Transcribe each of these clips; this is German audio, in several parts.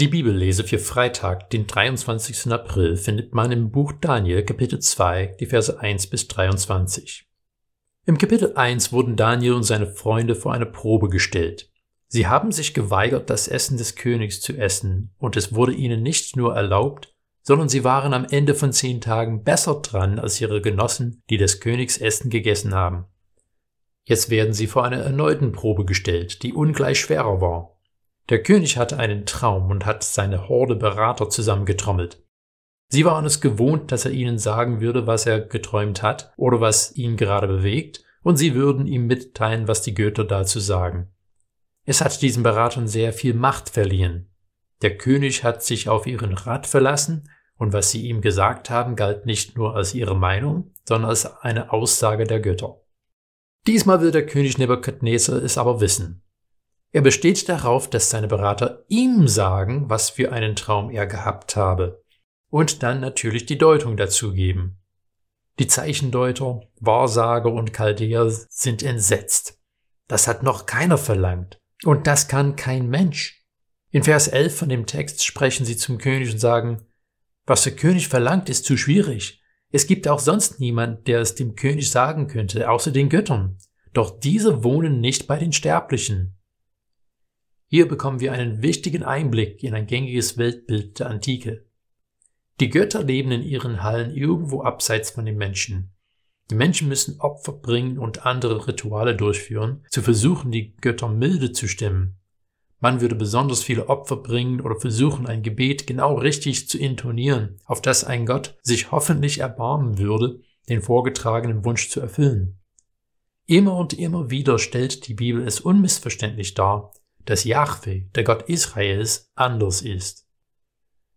Die Bibellese für Freitag, den 23. April, findet man im Buch Daniel Kapitel 2, die Verse 1 bis 23. Im Kapitel 1 wurden Daniel und seine Freunde vor eine Probe gestellt. Sie haben sich geweigert, das Essen des Königs zu essen, und es wurde ihnen nicht nur erlaubt, sondern sie waren am Ende von zehn Tagen besser dran als ihre Genossen, die des Königs Essen gegessen haben. Jetzt werden sie vor einer erneuten Probe gestellt, die ungleich schwerer war. Der König hatte einen Traum und hat seine Horde Berater zusammengetrommelt. Sie waren es gewohnt, dass er ihnen sagen würde, was er geträumt hat oder was ihn gerade bewegt, und sie würden ihm mitteilen, was die Götter dazu sagen. Es hat diesen Beratern sehr viel Macht verliehen. Der König hat sich auf ihren Rat verlassen, und was sie ihm gesagt haben, galt nicht nur als ihre Meinung, sondern als eine Aussage der Götter. Diesmal will der König Nebukadnezar es aber wissen. Er besteht darauf, dass seine Berater ihm sagen, was für einen Traum er gehabt habe, und dann natürlich die Deutung dazu geben. Die Zeichendeuter, Wahrsager und Chaldeer sind entsetzt. Das hat noch keiner verlangt. Und das kann kein Mensch. In Vers 11 von dem Text sprechen sie zum König und sagen, was der König verlangt, ist zu schwierig. Es gibt auch sonst niemand, der es dem König sagen könnte, außer den Göttern. Doch diese wohnen nicht bei den Sterblichen. Hier bekommen wir einen wichtigen Einblick in ein gängiges Weltbild der Antike. Die Götter leben in ihren Hallen irgendwo abseits von den Menschen. Die Menschen müssen Opfer bringen und andere Rituale durchführen, zu versuchen, die Götter milde zu stimmen. Man würde besonders viele Opfer bringen oder versuchen, ein Gebet genau richtig zu intonieren, auf das ein Gott sich hoffentlich erbarmen würde, den vorgetragenen Wunsch zu erfüllen. Immer und immer wieder stellt die Bibel es unmissverständlich dar, dass Yahweh, der Gott Israels, anders ist.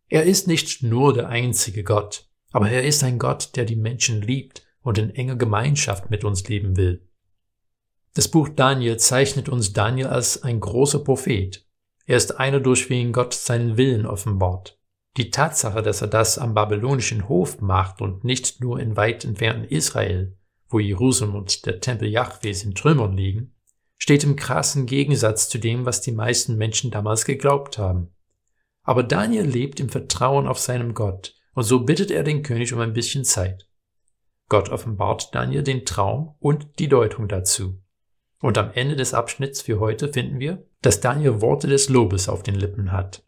Er ist nicht nur der einzige Gott, aber er ist ein Gott, der die Menschen liebt und in enger Gemeinschaft mit uns leben will. Das Buch Daniel zeichnet uns Daniel als ein großer Prophet. Er ist einer, durch wen Gott seinen Willen offenbart. Die Tatsache, dass er das am babylonischen Hof macht und nicht nur in weit entfernten Israel, wo Jerusalem und der Tempel Jahwes in Trümmern liegen, steht im krassen Gegensatz zu dem, was die meisten Menschen damals geglaubt haben. Aber Daniel lebt im Vertrauen auf seinem Gott, und so bittet er den König um ein bisschen Zeit. Gott offenbart Daniel den Traum und die Deutung dazu. Und am Ende des Abschnitts für heute finden wir, dass Daniel Worte des Lobes auf den Lippen hat.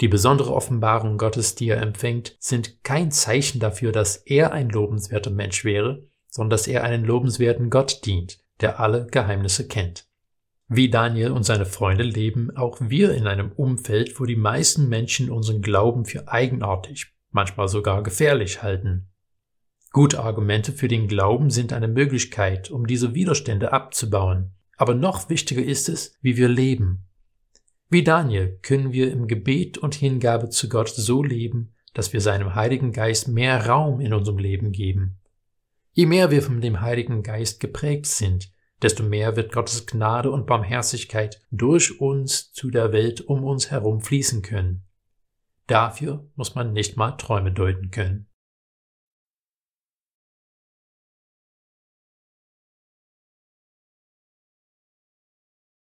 Die besondere Offenbarung Gottes, die er empfängt, sind kein Zeichen dafür, dass er ein lobenswerter Mensch wäre, sondern dass er einen lobenswerten Gott dient, der alle Geheimnisse kennt. Wie Daniel und seine Freunde leben auch wir in einem Umfeld, wo die meisten Menschen unseren Glauben für eigenartig, manchmal sogar gefährlich halten. Gute Argumente für den Glauben sind eine Möglichkeit, um diese Widerstände abzubauen. Aber noch wichtiger ist es, wie wir leben. Wie Daniel können wir im Gebet und Hingabe zu Gott so leben, dass wir seinem Heiligen Geist mehr Raum in unserem Leben geben. Je mehr wir von dem Heiligen Geist geprägt sind, desto mehr wird Gottes Gnade und Barmherzigkeit durch uns zu der Welt um uns herum fließen können. Dafür muss man nicht mal Träume deuten können.